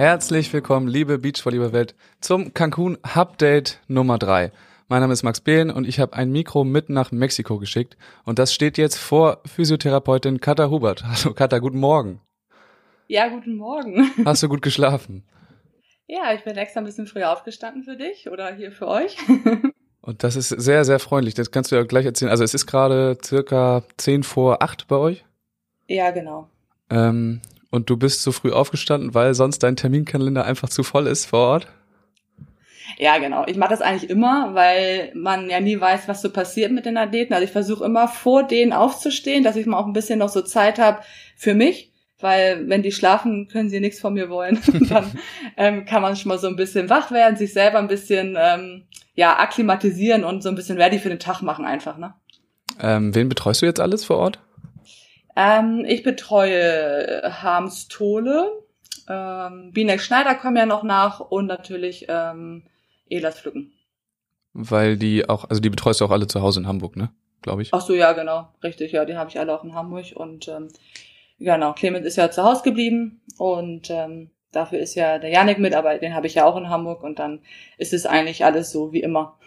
Herzlich willkommen, liebe Beachvolleyball-Welt, zum Cancun Update Nummer 3. Mein Name ist Max Behlen und ich habe ein Mikro mit nach Mexiko geschickt und das steht jetzt vor Physiotherapeutin Katha Hubert. Hallo Katha, guten Morgen. Ja, guten Morgen. Hast du gut geschlafen? Ja, ich bin extra ein bisschen früher aufgestanden für dich oder hier für euch. Und das ist sehr, sehr freundlich. Das kannst du ja gleich erzählen. Also es ist gerade circa zehn vor acht bei euch? Ja, genau. Ähm, und du bist so früh aufgestanden, weil sonst dein Terminkalender einfach zu voll ist vor Ort? Ja, genau. Ich mache das eigentlich immer, weil man ja nie weiß, was so passiert mit den Athleten. Also ich versuche immer vor denen aufzustehen, dass ich mal auch ein bisschen noch so Zeit habe für mich, weil wenn die schlafen, können sie nichts von mir wollen. dann ähm, kann man schon mal so ein bisschen wach werden, sich selber ein bisschen ähm, ja akklimatisieren und so ein bisschen ready für den Tag machen einfach. Ne? Ähm, wen betreust du jetzt alles vor Ort? Ähm, ich betreue Harms Tole, ähm, Binek Schneider kommen ja noch nach und natürlich ähm, Elas Pflücken. Weil die auch, also die betreust du auch alle zu Hause in Hamburg, ne? Glaube ich. Ach so, ja, genau. Richtig, ja, die habe ich alle auch in Hamburg und ähm, genau, Clemens ist ja zu Hause geblieben und ähm, dafür ist ja der Janik mit, aber den habe ich ja auch in Hamburg und dann ist es eigentlich alles so wie immer.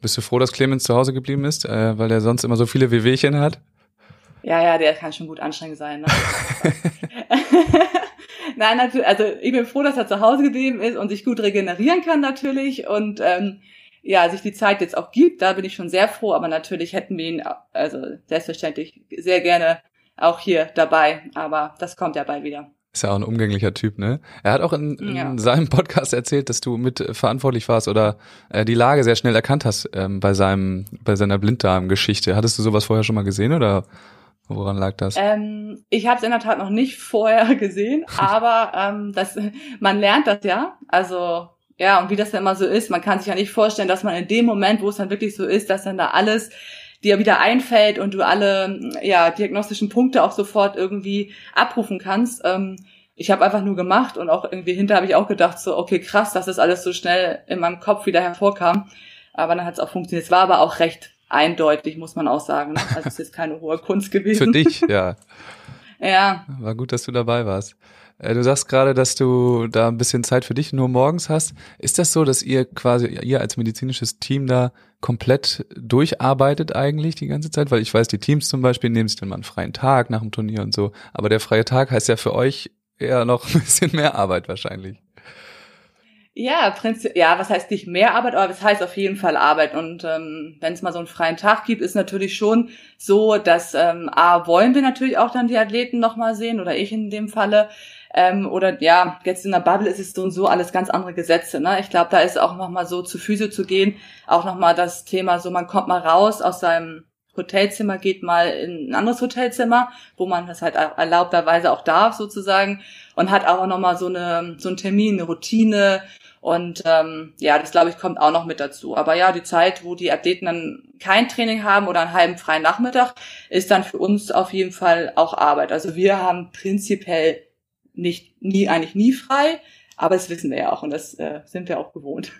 Bist du froh, dass Clemens zu Hause geblieben ist, äh, weil er sonst immer so viele Wehwehchen hat? Ja, ja, der kann schon gut anstrengend sein. Ne? Nein, natürlich, also ich bin froh, dass er zu Hause geblieben ist und sich gut regenerieren kann natürlich und ähm, ja, sich die Zeit jetzt auch gibt, da bin ich schon sehr froh, aber natürlich hätten wir ihn, also selbstverständlich sehr gerne auch hier dabei, aber das kommt ja bald wieder. Ist ja auch ein umgänglicher Typ, ne? Er hat auch in, in ja. seinem Podcast erzählt, dass du mit verantwortlich warst oder äh, die Lage sehr schnell erkannt hast ähm, bei seinem, bei seiner Blinddarm-Geschichte. Hattest du sowas vorher schon mal gesehen oder Woran lag das? Ähm, ich habe es in der Tat noch nicht vorher gesehen, aber ähm, das, man lernt das ja. Also ja, und wie das dann immer so ist, man kann sich ja nicht vorstellen, dass man in dem Moment, wo es dann wirklich so ist, dass dann da alles dir wieder einfällt und du alle ja diagnostischen Punkte auch sofort irgendwie abrufen kannst. Ähm, ich habe einfach nur gemacht und auch irgendwie hinter habe ich auch gedacht so okay krass, dass das alles so schnell in meinem Kopf wieder hervorkam. Aber dann hat es auch funktioniert. Es war aber auch recht eindeutig, muss man auch sagen. Ne? Also es ist keine hohe Kunst gewesen. Für dich, ja. ja. War gut, dass du dabei warst. Äh, du sagst gerade, dass du da ein bisschen Zeit für dich nur morgens hast. Ist das so, dass ihr quasi, ihr als medizinisches Team da komplett durcharbeitet eigentlich die ganze Zeit? Weil ich weiß, die Teams zum Beispiel nehmen sich dann mal einen freien Tag nach dem Turnier und so. Aber der freie Tag heißt ja für euch eher noch ein bisschen mehr Arbeit wahrscheinlich. Ja, Prinzip, ja, was heißt nicht mehr Arbeit, aber es heißt auf jeden Fall Arbeit. Und ähm, wenn es mal so einen freien Tag gibt, ist natürlich schon so, dass ähm, A, wollen wir natürlich auch dann die Athleten nochmal sehen, oder ich in dem Falle. Ähm, oder ja, jetzt in der Bubble ist es so und so alles ganz andere Gesetze. Ne? Ich glaube, da ist auch nochmal so zu Füße zu gehen, auch nochmal das Thema, so man kommt mal raus aus seinem Hotelzimmer, geht mal in ein anderes Hotelzimmer, wo man das halt erlaubterweise auch darf sozusagen und hat auch nochmal so eine so einen Termin, eine Routine, und ähm, ja, das glaube ich kommt auch noch mit dazu. Aber ja, die Zeit, wo die Athleten dann kein Training haben oder einen halben freien Nachmittag, ist dann für uns auf jeden Fall auch Arbeit. Also wir haben prinzipiell nicht nie eigentlich nie frei, aber das wissen wir ja auch und das äh, sind wir auch gewohnt.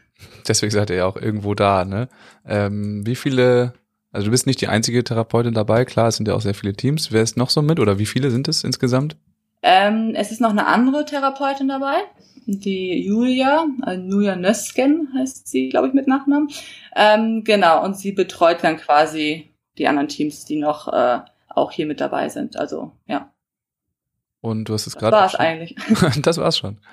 Deswegen seid ihr ja auch irgendwo da, ne? Ähm, wie viele, also du bist nicht die einzige Therapeutin dabei, klar, es sind ja auch sehr viele Teams. Wer ist noch so mit oder wie viele sind es insgesamt? Ähm, es ist noch eine andere Therapeutin dabei die Julia, äh, Julia Nösken heißt sie, glaube ich, mit Nachnamen. Ähm, genau, und sie betreut dann quasi die anderen Teams, die noch äh, auch hier mit dabei sind. Also, ja. Und du hast es gerade. Das war's eigentlich. das war's schon.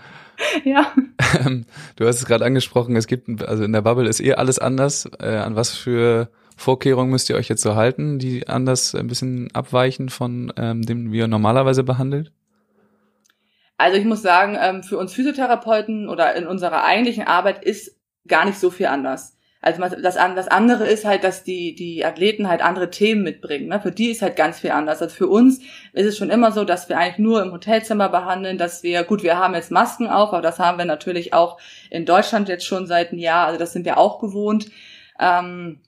Ja. Ähm, du hast es gerade angesprochen, es gibt, also in der Bubble ist eh alles anders. Äh, an was für Vorkehrungen müsst ihr euch jetzt so halten, die anders ein bisschen abweichen von ähm, dem, wie ihr normalerweise behandelt? Also ich muss sagen, ähm, für uns Physiotherapeuten oder in unserer eigentlichen Arbeit ist gar nicht so viel anders. Also das, das andere ist halt, dass die, die Athleten halt andere Themen mitbringen. Ne? Für die ist halt ganz viel anders. Also für uns ist es schon immer so, dass wir eigentlich nur im Hotelzimmer behandeln, dass wir, gut, wir haben jetzt Masken auf, aber das haben wir natürlich auch in Deutschland jetzt schon seit einem Jahr. Also das sind wir auch gewohnt. Ähm,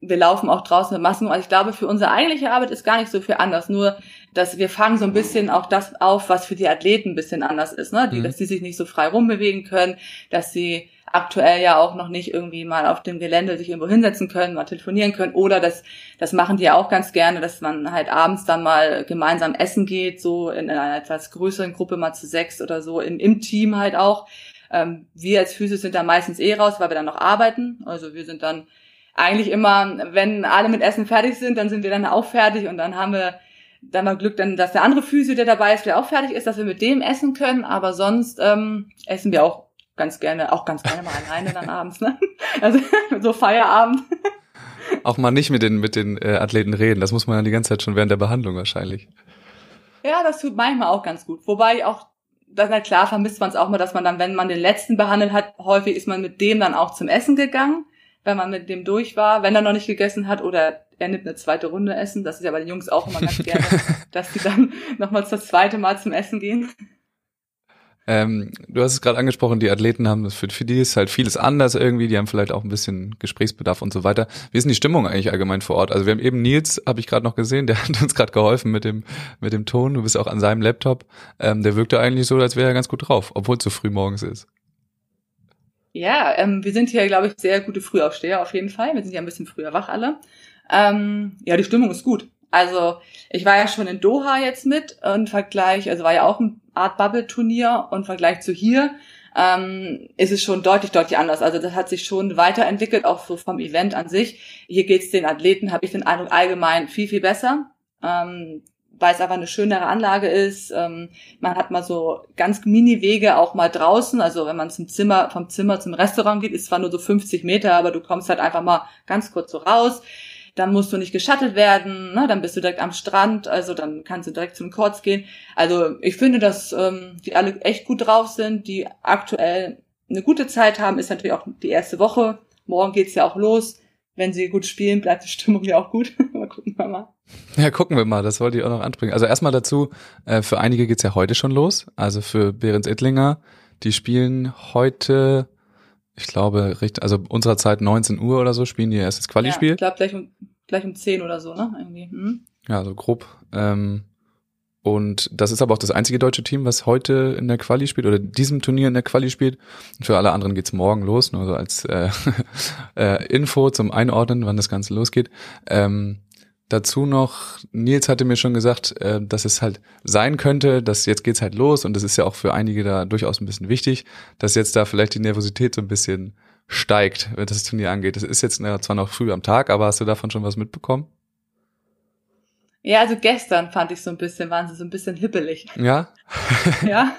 wir laufen auch draußen mit Masken. Also ich glaube, für unsere eigentliche Arbeit ist gar nicht so viel anders. Nur, dass wir fangen so ein bisschen auch das auf, was für die Athleten ein bisschen anders ist, ne? Die, mhm. Dass die sich nicht so frei rumbewegen können, dass sie aktuell ja auch noch nicht irgendwie mal auf dem Gelände sich irgendwo hinsetzen können, mal telefonieren können oder das, das machen die ja auch ganz gerne, dass man halt abends dann mal gemeinsam essen geht, so in einer etwas größeren Gruppe mal zu sechs oder so, im, im Team halt auch. Ähm, wir als Physis sind da meistens eh raus, weil wir dann noch arbeiten. Also wir sind dann eigentlich immer, wenn alle mit Essen fertig sind, dann sind wir dann auch fertig und dann haben wir dann mal Glück, dann, dass der andere Physio, der dabei ist, der auch fertig ist, dass wir mit dem essen können. Aber sonst ähm, essen wir auch ganz gerne, auch ganz gerne mal alleine dann abends, ne? Also so Feierabend. Auch mal nicht mit den, mit den äh, Athleten reden. Das muss man dann die ganze Zeit schon während der Behandlung wahrscheinlich. Ja, das tut manchmal auch ganz gut. Wobei auch, das, na klar, vermisst man es auch mal, dass man dann, wenn man den letzten behandelt hat, häufig ist man mit dem dann auch zum Essen gegangen, wenn man mit dem durch war, wenn er noch nicht gegessen hat oder er nimmt eine zweite Runde Essen. Das ist ja bei den Jungs auch immer ganz gerne, dass die dann nochmals das zweite Mal zum Essen gehen. Ähm, du hast es gerade angesprochen, die Athleten haben, für, für die ist halt vieles anders irgendwie, die haben vielleicht auch ein bisschen Gesprächsbedarf und so weiter. Wie ist denn die Stimmung eigentlich allgemein vor Ort? Also wir haben eben Nils, habe ich gerade noch gesehen, der hat uns gerade geholfen mit dem, mit dem Ton, du bist auch an seinem Laptop. Ähm, der wirkte eigentlich so, als wäre er ganz gut drauf, obwohl es so früh morgens ist. Ja, ähm, wir sind hier, glaube ich, sehr gute Frühaufsteher auf jeden Fall. Wir sind ja ein bisschen früher wach alle. Ähm, ja, die Stimmung ist gut. Also ich war ja schon in Doha jetzt mit und Vergleich, also war ja auch ein Art Bubble-Turnier und Vergleich zu hier ähm, ist es schon deutlich, deutlich anders. Also das hat sich schon weiterentwickelt, auch so vom Event an sich. Hier geht's den Athleten, habe ich den Eindruck, allgemein viel, viel besser. Ähm, weil es einfach eine schönere Anlage ist. Ähm, man hat mal so ganz Mini-Wege auch mal draußen. Also wenn man zum Zimmer, vom Zimmer zum Restaurant geht, ist zwar nur so 50 Meter, aber du kommst halt einfach mal ganz kurz so raus dann musst du nicht geschattet werden, ne? dann bist du direkt am Strand, also dann kannst du direkt zum Courts gehen. Also ich finde, dass ähm, die alle echt gut drauf sind, die aktuell eine gute Zeit haben, ist natürlich auch die erste Woche. Morgen geht's ja auch los. Wenn sie gut spielen, bleibt die Stimmung ja auch gut. mal gucken wir mal. Ja, gucken wir mal, das wollte ich auch noch anspringen. Also erstmal dazu, äh, für einige geht's ja heute schon los. Also für Behrens Ittlinger, die spielen heute ich glaube, richtig, also unserer Zeit 19 Uhr oder so spielen die erstes Quali-Spiel. Ja, ich glaube gleich um, gleich um 10 oder so, ne? Irgendwie. Hm? Ja, so grob. Ähm, und das ist aber auch das einzige deutsche Team, was heute in der Quali spielt oder diesem Turnier in der Quali spielt. Und für alle anderen geht's morgen los, nur so als äh, äh, Info zum Einordnen, wann das Ganze losgeht. Ähm, Dazu noch, Nils hatte mir schon gesagt, äh, dass es halt sein könnte, dass jetzt geht's halt los und das ist ja auch für einige da durchaus ein bisschen wichtig, dass jetzt da vielleicht die Nervosität so ein bisschen steigt, wenn das Turnier angeht. Das ist jetzt zwar noch früh am Tag, aber hast du davon schon was mitbekommen? Ja, also gestern fand ich so ein bisschen, waren sie so ein bisschen hippelig. Ja? ja,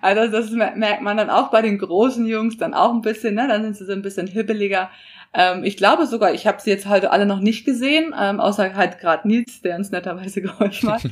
also das merkt man dann auch bei den großen Jungs dann auch ein bisschen, ne? Dann sind sie so ein bisschen hippeliger. Ähm, ich glaube sogar, ich habe sie jetzt halt alle noch nicht gesehen, ähm, außer halt gerade Nils, der uns netterweise geholfen hat.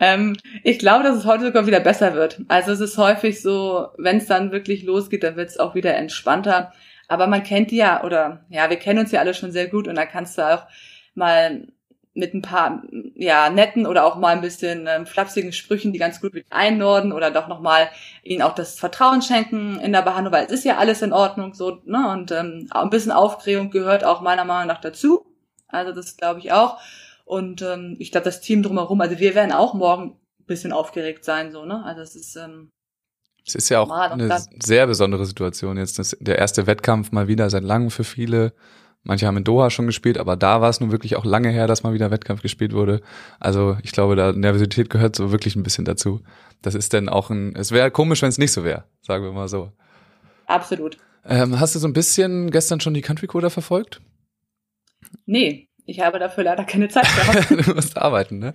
ähm, ich glaube, dass es heute sogar wieder besser wird. Also es ist häufig so, wenn es dann wirklich losgeht, dann wird es auch wieder entspannter. Aber man kennt die ja, oder ja, wir kennen uns ja alle schon sehr gut und da kannst du auch mal mit ein paar ja netten oder auch mal ein bisschen ähm, flapsigen Sprüchen, die ganz gut mit einnorden oder doch noch mal ihnen auch das Vertrauen schenken in der Behandlung, weil es ist ja alles in Ordnung so ne und ähm, ein bisschen Aufregung gehört auch meiner Meinung nach dazu. Also das glaube ich auch und ähm, ich glaube das Team drumherum, also wir werden auch morgen ein bisschen aufgeregt sein so ne, also es ist ähm, es ist ja auch eine sehr besondere Situation jetzt. Das, der erste Wettkampf mal wieder seit langem für viele. Manche haben in Doha schon gespielt, aber da war es nun wirklich auch lange her, dass mal wieder Wettkampf gespielt wurde. Also ich glaube, da Nervosität gehört so wirklich ein bisschen dazu. Das ist dann auch ein, es wäre komisch, wenn es nicht so wäre, sagen wir mal so. Absolut. Ähm, hast du so ein bisschen gestern schon die Country Coder verfolgt? Nee, ich habe dafür leider keine Zeit gehabt. du musst arbeiten, ne?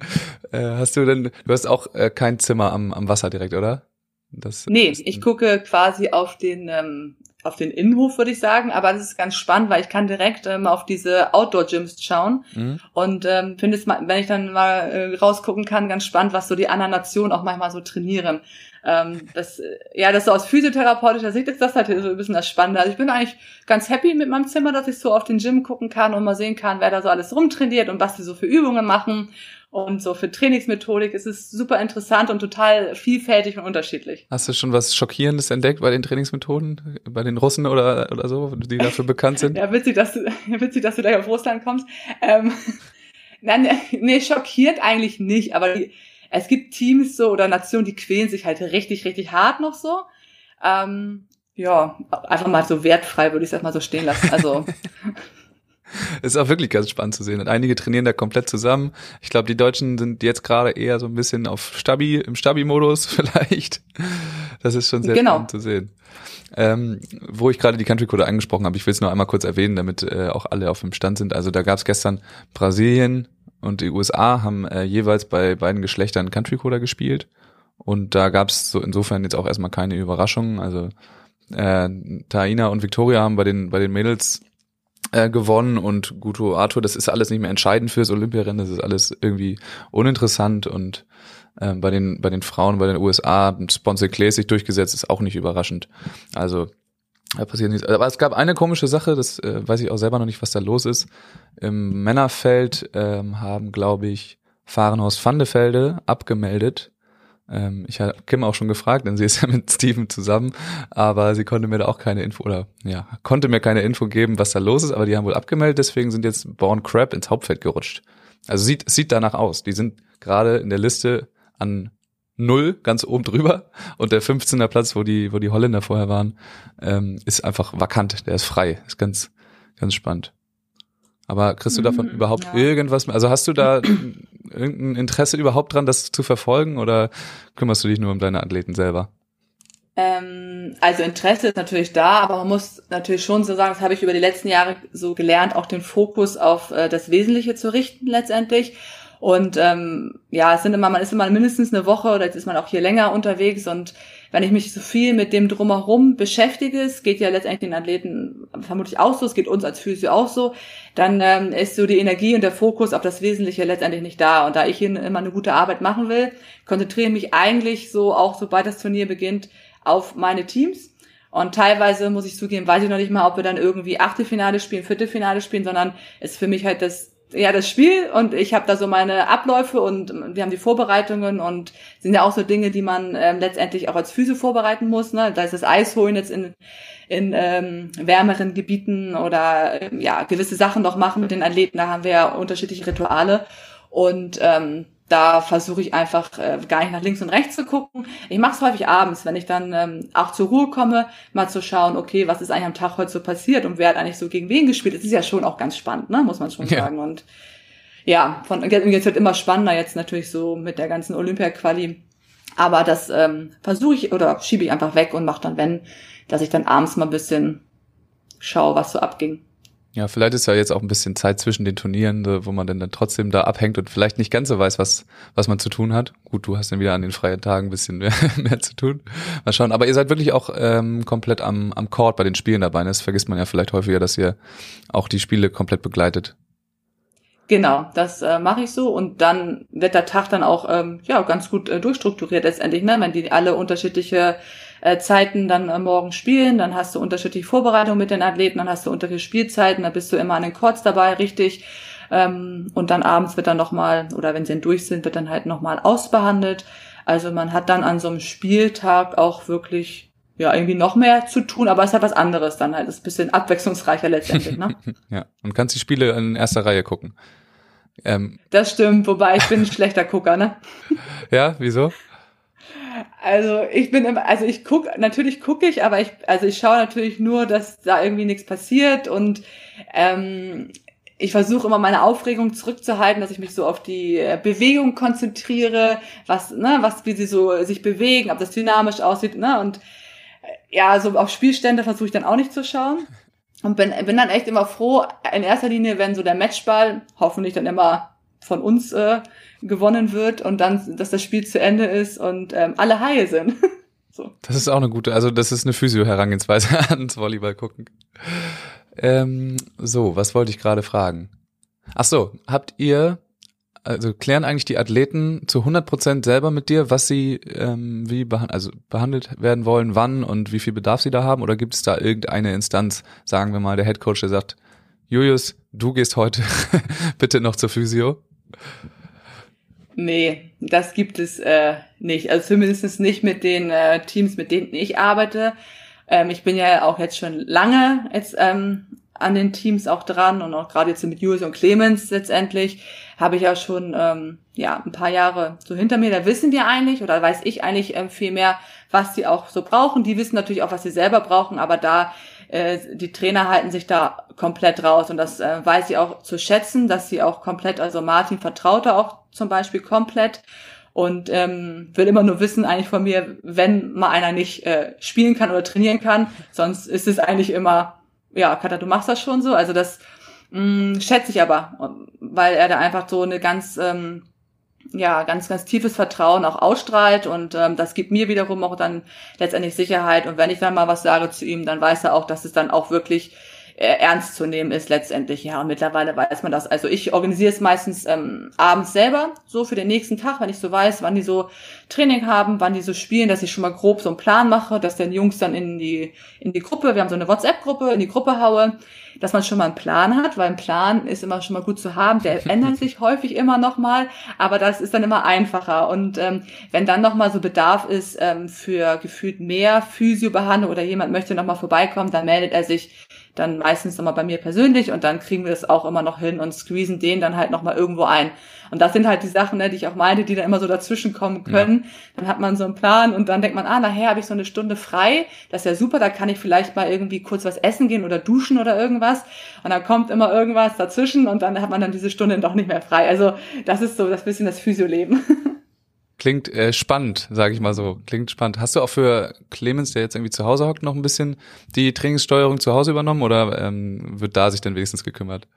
Äh, hast du denn, du hast auch äh, kein Zimmer am, am Wasser direkt, oder? Das nee, ich gucke quasi auf den ähm, auf den Innenhof, würde ich sagen. Aber das ist ganz spannend, weil ich kann direkt ähm, auf diese Outdoor-Gyms schauen. Mhm. Und ähm, finde es, mal, wenn ich dann mal äh, rausgucken kann, ganz spannend, was so die anderen Nationen auch manchmal so trainieren. Ähm, das, ja, das so aus physiotherapeutischer Sicht ist das halt so ein bisschen das Spannende. Also ich bin eigentlich ganz happy mit meinem Zimmer, dass ich so auf den Gym gucken kann und mal sehen kann, wer da so alles rumtrainiert und was die so für Übungen machen. Und so für Trainingsmethodik ist es super interessant und total vielfältig und unterschiedlich. Hast du schon was Schockierendes entdeckt bei den Trainingsmethoden, bei den Russen oder, oder so, die dafür bekannt sind? ja, witzig, dass du, witzig, dass du da auf Russland kommst. Ähm, nein, nee, schockiert eigentlich nicht, aber die, es gibt Teams so oder Nationen, die quälen sich halt richtig, richtig hart noch so. Ähm, ja, einfach mal so wertfrei würde ich es erstmal so stehen lassen. Also ist auch wirklich ganz spannend zu sehen. Und einige trainieren da komplett zusammen. Ich glaube, die Deutschen sind jetzt gerade eher so ein bisschen auf Stabi, im Stabi-Modus vielleicht. Das ist schon sehr genau. spannend zu sehen. Ähm, wo ich gerade die Country Code angesprochen habe, ich will es nur einmal kurz erwähnen, damit äh, auch alle auf dem Stand sind. Also da gab es gestern Brasilien und die USA haben äh, jeweils bei beiden Geschlechtern Country Coder gespielt. Und da gab es so insofern jetzt auch erstmal keine Überraschungen. Also äh, Taina und Victoria haben bei den bei den Mädels äh, gewonnen und Guto Arthur, das ist alles nicht mehr entscheidend fürs Olympiarennen, das ist alles irgendwie uninteressant und äh, bei den bei den Frauen bei den USA Sponsor Clay sich durchgesetzt ist auch nicht überraschend. Also da passiert nichts. Aber es gab eine komische Sache, das äh, weiß ich auch selber noch nicht, was da los ist. Im Männerfeld ähm, haben, glaube ich, Fahrenhaus Vandefelde abgemeldet ich habe Kim auch schon gefragt, denn sie ist ja mit Steven zusammen, aber sie konnte mir da auch keine Info oder ja, konnte mir keine Info geben, was da los ist, aber die haben wohl abgemeldet, deswegen sind jetzt Born Crab ins Hauptfeld gerutscht. Also sieht, sieht danach aus. Die sind gerade in der Liste an null ganz oben drüber und der 15er Platz, wo die, wo die Holländer vorher waren, ähm, ist einfach vakant, der ist frei. Ist ganz, ganz spannend. Aber kriegst du davon mhm, überhaupt ja. irgendwas? Also hast du da irgendein Interesse überhaupt dran, das zu verfolgen oder kümmerst du dich nur um deine Athleten selber? Ähm, also Interesse ist natürlich da, aber man muss natürlich schon so sagen, das habe ich über die letzten Jahre so gelernt, auch den Fokus auf äh, das Wesentliche zu richten letztendlich. Und ähm, ja, es sind immer, man ist immer mindestens eine Woche oder jetzt ist man auch hier länger unterwegs und wenn ich mich so viel mit dem drumherum beschäftige, es geht ja letztendlich den Athleten vermutlich auch so, es geht uns als Physio auch so, dann ähm, ist so die Energie und der Fokus auf das Wesentliche letztendlich nicht da. Und da ich hier immer eine gute Arbeit machen will, konzentriere mich eigentlich so auch, sobald das Turnier beginnt, auf meine Teams. Und teilweise muss ich zugeben, weiß ich noch nicht mal, ob wir dann irgendwie Achtelfinale spielen, Viertelfinale spielen, sondern es ist für mich halt das ja das Spiel und ich habe da so meine Abläufe und wir haben die Vorbereitungen und sind ja auch so Dinge, die man ähm, letztendlich auch als Füße vorbereiten muss. Ne? Da ist das Eis holen jetzt in, in ähm, wärmeren Gebieten oder ähm, ja gewisse Sachen noch machen mit den Athleten. Da haben wir ja unterschiedliche Rituale und ähm, da versuche ich einfach äh, gar nicht nach links und rechts zu gucken. Ich mache es häufig abends, wenn ich dann ähm, auch zur Ruhe komme, mal zu schauen, okay, was ist eigentlich am Tag heute so passiert und wer hat eigentlich so gegen wen gespielt. Das ist ja schon auch ganz spannend, ne, muss man schon ja. sagen. Und ja, von jetzt wird immer spannender jetzt natürlich so mit der ganzen Olympia-Quali. Aber das ähm, versuche ich oder schiebe ich einfach weg und mache dann, wenn, dass ich dann abends mal ein bisschen schaue, was so abging. Ja, vielleicht ist ja jetzt auch ein bisschen Zeit zwischen den Turnieren, wo man dann, dann trotzdem da abhängt und vielleicht nicht ganz so weiß, was, was man zu tun hat. Gut, du hast dann wieder an den freien Tagen ein bisschen mehr, mehr zu tun. Mal schauen. Aber ihr seid wirklich auch ähm, komplett am, am Court bei den Spielen dabei. Das vergisst man ja vielleicht häufiger, dass ihr auch die Spiele komplett begleitet. Genau, das äh, mache ich so und dann wird der Tag dann auch ähm, ja ganz gut äh, durchstrukturiert letztendlich, ne? wenn die alle unterschiedliche äh, Zeiten dann äh, morgen spielen, dann hast du unterschiedliche Vorbereitungen mit den Athleten, dann hast du unterschiedliche Spielzeiten, dann bist du immer an den Courts dabei, richtig. Ähm, und dann abends wird dann nochmal, oder wenn sie dann durch sind, wird dann halt nochmal ausbehandelt. Also man hat dann an so einem Spieltag auch wirklich ja, irgendwie noch mehr zu tun, aber es hat was anderes dann halt. Es ist ein bisschen abwechslungsreicher letztendlich, ne? ja, und kannst die Spiele in erster Reihe gucken. Ähm. Das stimmt, wobei ich bin ein schlechter Gucker, ne? ja, wieso? Also ich bin immer, also ich gucke, natürlich gucke ich, aber ich, also ich schaue natürlich nur, dass da irgendwie nichts passiert und ähm, ich versuche immer meine Aufregung zurückzuhalten, dass ich mich so auf die äh, Bewegung konzentriere, was, ne, was, wie sie so sich bewegen, ob das dynamisch aussieht, ne, und äh, ja, so auf Spielstände versuche ich dann auch nicht zu schauen. Und bin, bin dann echt immer froh, in erster Linie, wenn so der Matchball, hoffentlich dann immer von uns äh, gewonnen wird und dann, dass das Spiel zu Ende ist und ähm, alle heil sind. so. Das ist auch eine gute, also das ist eine Physio-Herangehensweise ans Volleyball gucken. Ähm, so, was wollte ich gerade fragen? Ach so, habt ihr, also klären eigentlich die Athleten zu 100 Prozent selber mit dir, was sie ähm, wie behandelt, also behandelt werden wollen, wann und wie viel Bedarf sie da haben? Oder gibt es da irgendeine Instanz, sagen wir mal der Head Coach, der sagt, Julius, du gehst heute bitte noch zur Physio? Nee, das gibt es äh, nicht. Also zumindest nicht mit den äh, Teams, mit denen ich arbeite. Ähm, ich bin ja auch jetzt schon lange jetzt ähm, an den Teams auch dran und auch gerade jetzt mit Jules und Clemens letztendlich habe ich ja schon ähm, ja ein paar Jahre so hinter mir. Da wissen wir eigentlich oder weiß ich eigentlich ähm, viel mehr, was sie auch so brauchen. Die wissen natürlich auch, was sie selber brauchen, aber da äh, die Trainer halten sich da komplett raus und das äh, weiß sie auch zu schätzen, dass sie auch komplett, also Martin vertraute auch zum Beispiel komplett und ähm, will immer nur wissen eigentlich von mir, wenn mal einer nicht äh, spielen kann oder trainieren kann, sonst ist es eigentlich immer, ja, Katha, du machst das schon so, also das mh, mm, schätze ich aber, weil er da einfach so eine ganz ähm, ja, ganz, ganz tiefes Vertrauen auch ausstrahlt und ähm, das gibt mir wiederum auch dann letztendlich Sicherheit. Und wenn ich dann mal was sage zu ihm, dann weiß er auch, dass es dann auch wirklich ernst zu nehmen ist letztendlich. Ja, und mittlerweile weiß man das. Also ich organisiere es meistens ähm, abends selber, so für den nächsten Tag, wenn ich so weiß, wann die so Training haben, wann die so spielen, dass ich schon mal grob so einen Plan mache, dass den Jungs dann in die, in die Gruppe, wir haben so eine WhatsApp-Gruppe, in die Gruppe haue, dass man schon mal einen Plan hat, weil ein Plan ist immer schon mal gut zu haben. Der ändert sich häufig immer noch mal, aber das ist dann immer einfacher. Und ähm, wenn dann noch mal so Bedarf ist ähm, für gefühlt mehr Physiobehandlung oder jemand möchte noch mal vorbeikommen, dann meldet er sich dann meistens nochmal bei mir persönlich und dann kriegen wir es auch immer noch hin und squeezen den dann halt nochmal irgendwo ein. Und das sind halt die Sachen, ne, die ich auch meinte, die dann immer so dazwischen kommen können. Ja. Dann hat man so einen Plan und dann denkt man, ah, nachher habe ich so eine Stunde frei. Das ist ja super, da kann ich vielleicht mal irgendwie kurz was essen gehen oder duschen oder irgendwas. Und dann kommt immer irgendwas dazwischen und dann hat man dann diese Stunde doch nicht mehr frei. Also das ist so das bisschen das Physioleben. Klingt äh, spannend, sage ich mal so. Klingt spannend. Hast du auch für Clemens, der jetzt irgendwie zu Hause hockt, noch ein bisschen die Trainingssteuerung zu Hause übernommen oder ähm, wird da sich dann wenigstens gekümmert?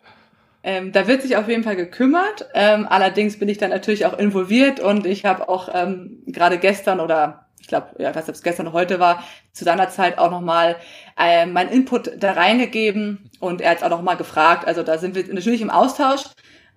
Ähm, da wird sich auf jeden Fall gekümmert. Ähm, allerdings bin ich dann natürlich auch involviert und ich habe auch ähm, gerade gestern oder ich glaube, ja, ob es gestern oder heute war, zu seiner Zeit auch nochmal äh, mein Input da reingegeben und er hat auch nochmal gefragt. Also da sind wir natürlich im Austausch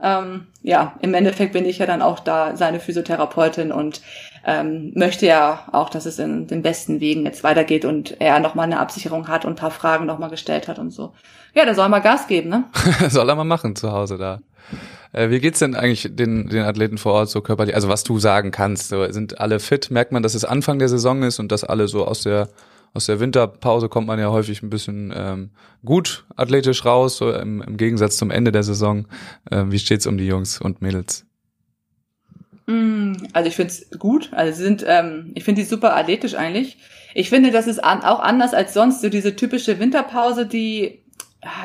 ähm, ja, im Endeffekt bin ich ja dann auch da seine Physiotherapeutin und ähm, möchte ja auch, dass es in den besten Wegen jetzt weitergeht und er nochmal eine Absicherung hat und ein paar Fragen nochmal gestellt hat und so. Ja, der soll mal Gas geben, ne? soll er mal machen zu Hause da. Äh, wie geht's denn eigentlich den, den Athleten vor Ort so körperlich? Also was du sagen kannst, sind alle fit? Merkt man, dass es Anfang der Saison ist und dass alle so aus der aus der Winterpause kommt man ja häufig ein bisschen ähm, gut athletisch raus, so im, im Gegensatz zum Ende der Saison. Ähm, wie steht's um die Jungs und Mädels? Mm, also ich finde es gut. Also sie sind, ähm, ich finde die super athletisch eigentlich. Ich finde, das ist an, auch anders als sonst so diese typische Winterpause, die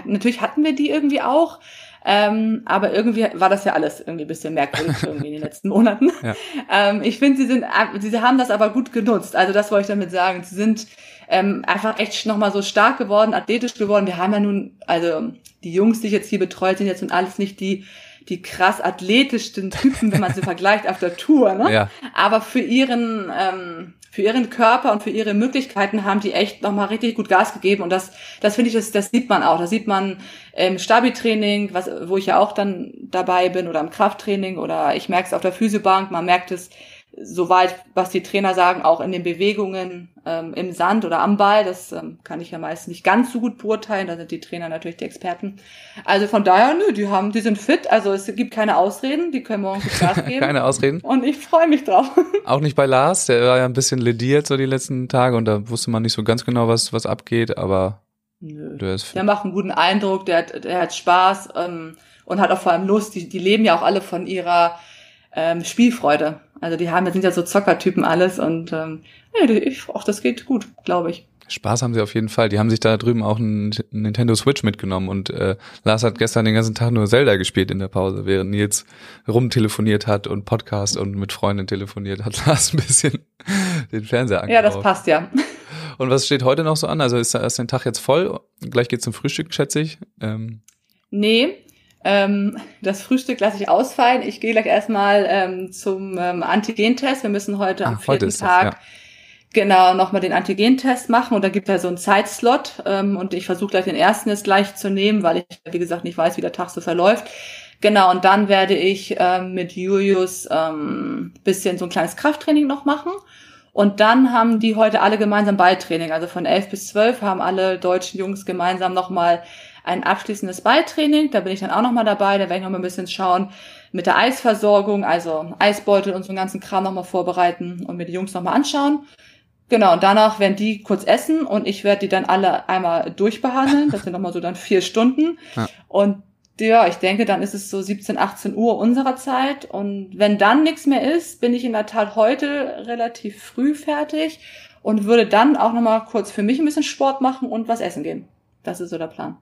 natürlich hatten wir die irgendwie auch, ähm, aber irgendwie war das ja alles irgendwie ein bisschen merkwürdig irgendwie in den letzten Monaten. Ja. Ähm, ich finde, sie sind, sie haben das aber gut genutzt. Also das wollte ich damit sagen. Sie sind ähm, einfach echt nochmal so stark geworden, athletisch geworden. Wir haben ja nun, also die Jungs, die ich jetzt hier betreut, sind jetzt nun alles nicht die die krass athletischsten Typen, wenn man sie vergleicht auf der Tour. Ne? Ja. Aber für ihren ähm, für ihren Körper und für ihre Möglichkeiten haben die echt nochmal richtig gut Gas gegeben. Und das, das finde ich, das, das sieht man auch. Das sieht man im Stabi-Training, was, wo ich ja auch dann dabei bin, oder im Krafttraining, oder ich merke es auf der Physiobank, man merkt es soweit, was die Trainer sagen, auch in den Bewegungen ähm, im Sand oder am Ball. Das ähm, kann ich ja meist nicht ganz so gut beurteilen. Da sind die Trainer natürlich die Experten. Also von daher, nö, die haben, die sind fit. Also es gibt keine Ausreden. Die können morgen Gas geben. keine Ausreden. Und ich freue mich drauf. Auch nicht bei Lars. Der war ja ein bisschen lediert so die letzten Tage und da wusste man nicht so ganz genau, was was abgeht. Aber Nö. Der, ist der macht einen guten Eindruck. Der hat, der hat Spaß ähm, und hat auch vor allem Lust. Die, die leben ja auch alle von ihrer ähm, Spielfreude. Also die haben, das sind ja so Zockertypen alles und ähm, ja, ich, auch das geht gut, glaube ich. Spaß haben sie auf jeden Fall. Die haben sich da drüben auch einen Nintendo Switch mitgenommen und äh, Lars hat gestern den ganzen Tag nur Zelda gespielt in der Pause, während Nils rumtelefoniert hat und Podcast und mit Freunden telefoniert hat. Lars ein bisschen den Fernseher angebracht. Ja, das passt ja. Und was steht heute noch so an? Also ist, ist dein Tag jetzt voll? Gleich geht's zum Frühstück, schätze ich. Ähm. Nee, ähm, das Frühstück lasse ich ausfallen. Ich gehe gleich erstmal ähm, zum ähm, Antigentest. Wir müssen heute am vierten heute Tag das, ja. genau nochmal den Antigentest machen und da gibt es ja so einen Zeitslot ähm, und ich versuche gleich den ersten jetzt gleich zu nehmen, weil ich, wie gesagt, nicht weiß, wie der Tag so verläuft. Genau, und dann werde ich ähm, mit Julius ähm, bisschen so ein kleines Krafttraining noch machen. Und dann haben die heute alle gemeinsam Beitraining. Also von elf bis zwölf haben alle deutschen Jungs gemeinsam nochmal ein abschließendes Beitraining. Da bin ich dann auch nochmal dabei. Da werde ich nochmal ein bisschen schauen mit der Eisversorgung, also Eisbeutel und so einen ganzen Kram nochmal vorbereiten und mir die Jungs nochmal anschauen. Genau, und danach werden die kurz essen und ich werde die dann alle einmal durchbehandeln. Das sind nochmal so dann vier Stunden. Ja. Und ja, ich denke, dann ist es so 17, 18 Uhr unserer Zeit. Und wenn dann nichts mehr ist, bin ich in der Tat heute relativ früh fertig und würde dann auch nochmal kurz für mich ein bisschen Sport machen und was essen gehen. Das ist so der Plan.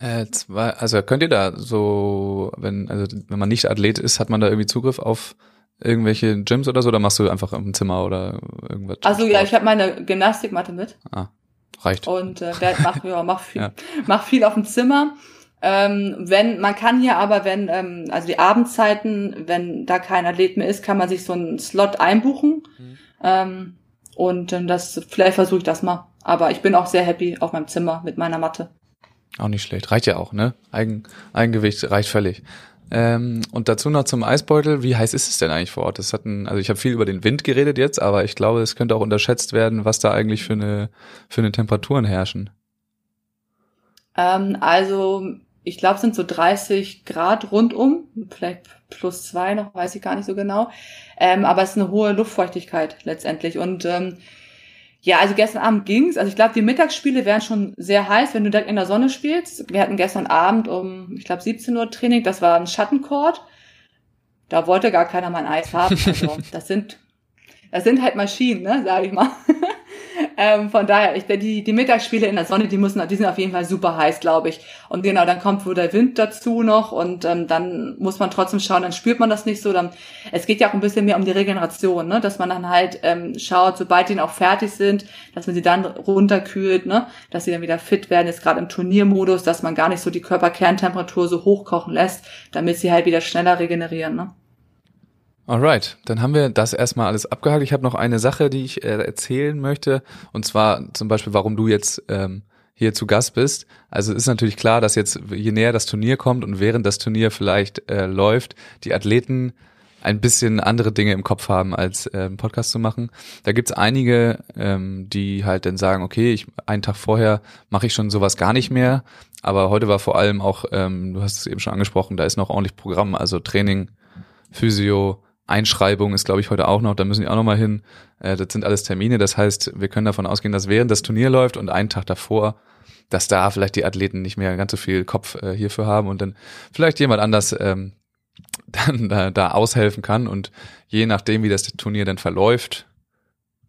Äh, zwei, also könnt ihr da so, wenn, also wenn man nicht Athlet ist, hat man da irgendwie Zugriff auf irgendwelche Gyms oder so, oder machst du einfach im Zimmer oder irgendwas? Also ja, ich habe meine Gymnastikmatte mit. Ah, reicht. Und äh, mach, ja, mach, viel, ja. mach viel auf dem Zimmer. Ähm, wenn, man kann hier aber, wenn, ähm, also die Abendzeiten, wenn da kein Athlet mehr ist, kann man sich so einen Slot einbuchen. Mhm. Ähm, und äh, das, vielleicht versuche ich das mal. Aber ich bin auch sehr happy auf meinem Zimmer mit meiner Matte. Auch nicht schlecht. Reicht ja auch, ne? Eigen, Eigengewicht reicht völlig. Ähm, und dazu noch zum Eisbeutel. Wie heiß ist es denn eigentlich vor Ort? Das hatten, also ich habe viel über den Wind geredet jetzt, aber ich glaube, es könnte auch unterschätzt werden, was da eigentlich für eine, für eine Temperaturen herrschen. Ähm, also ich glaube, sind so 30 Grad rundum, vielleicht plus zwei noch, weiß ich gar nicht so genau. Ähm, aber es ist eine hohe Luftfeuchtigkeit letztendlich. Und ähm, ja, also gestern Abend ging's. Also ich glaube, die Mittagsspiele wären schon sehr heiß, wenn du direkt in der Sonne spielst. Wir hatten gestern Abend um, ich glaube, 17 Uhr Training. Das war ein Schattencourt. Da wollte gar keiner mein Eis haben. Also das sind, das sind halt Maschinen, ne, sage ich mal. Ähm, von daher, ich, die, die Mittagsspiele in der Sonne, die müssen, die sind auf jeden Fall super heiß, glaube ich. Und genau, dann kommt wohl der Wind dazu noch und ähm, dann muss man trotzdem schauen, dann spürt man das nicht so. Dann, es geht ja auch ein bisschen mehr um die Regeneration, ne? dass man dann halt ähm, schaut, sobald die auch fertig sind, dass man sie dann runterkühlt, ne? dass sie dann wieder fit werden, jetzt gerade im Turniermodus, dass man gar nicht so die Körperkerntemperatur so hochkochen lässt, damit sie halt wieder schneller regenerieren. Ne? Alright, dann haben wir das erstmal alles abgehakt. Ich habe noch eine Sache, die ich äh, erzählen möchte, und zwar zum Beispiel, warum du jetzt ähm, hier zu Gast bist. Also ist natürlich klar, dass jetzt je näher das Turnier kommt und während das Turnier vielleicht äh, läuft, die Athleten ein bisschen andere Dinge im Kopf haben, als äh, einen Podcast zu machen. Da gibt's einige, ähm, die halt dann sagen, okay, ich einen Tag vorher mache ich schon sowas gar nicht mehr. Aber heute war vor allem auch, ähm, du hast es eben schon angesprochen, da ist noch ordentlich Programm, also Training, Physio, Einschreibung ist, glaube ich, heute auch noch, da müssen die auch noch mal hin. Äh, das sind alles Termine, das heißt, wir können davon ausgehen, dass während das Turnier läuft und einen Tag davor, dass da vielleicht die Athleten nicht mehr ganz so viel Kopf äh, hierfür haben und dann vielleicht jemand anders ähm, dann da, da aushelfen kann und je nachdem, wie das Turnier dann verläuft,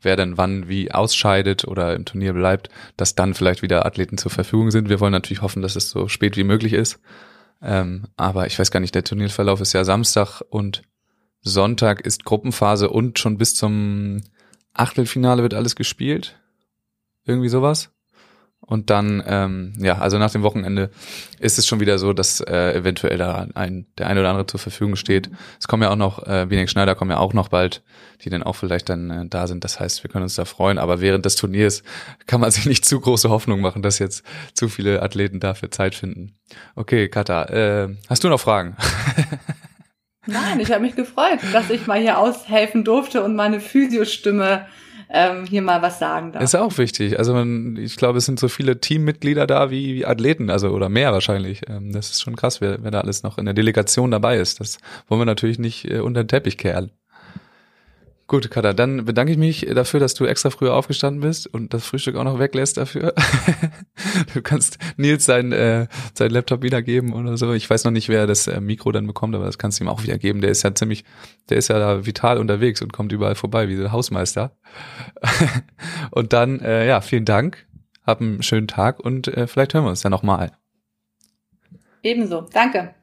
wer dann wann wie ausscheidet oder im Turnier bleibt, dass dann vielleicht wieder Athleten zur Verfügung sind. Wir wollen natürlich hoffen, dass es so spät wie möglich ist. Ähm, aber ich weiß gar nicht, der Turnierverlauf ist ja Samstag und Sonntag ist Gruppenphase und schon bis zum Achtelfinale wird alles gespielt. Irgendwie sowas. Und dann, ähm, ja, also nach dem Wochenende ist es schon wieder so, dass äh, eventuell da ein, der eine oder andere zur Verfügung steht. Es kommen ja auch noch, äh, Wenig Schneider kommen ja auch noch bald, die dann auch vielleicht dann äh, da sind. Das heißt, wir können uns da freuen. Aber während des Turniers kann man sich nicht zu große Hoffnung machen, dass jetzt zu viele Athleten dafür Zeit finden. Okay, Kata, äh, hast du noch Fragen? Nein, ich habe mich gefreut, dass ich mal hier aushelfen durfte und meine Physiostimme ähm, hier mal was sagen darf. Ist auch wichtig. Also man, ich glaube, es sind so viele Teammitglieder da wie, wie Athleten, also oder mehr wahrscheinlich. Ähm, das ist schon krass, wer, wer da alles noch in der Delegation dabei ist. Das wollen wir natürlich nicht äh, unter den Teppich kehren. Gut, Kada, dann bedanke ich mich dafür, dass du extra früher aufgestanden bist und das Frühstück auch noch weglässt dafür. du kannst Nils sein, äh, sein Laptop wiedergeben oder so. Ich weiß noch nicht, wer das äh, Mikro dann bekommt, aber das kannst du ihm auch wiedergeben. Der ist ja ziemlich, der ist ja da vital unterwegs und kommt überall vorbei, wie der Hausmeister. und dann, äh, ja, vielen Dank. Hab einen schönen Tag und äh, vielleicht hören wir uns ja nochmal. Ebenso. Danke.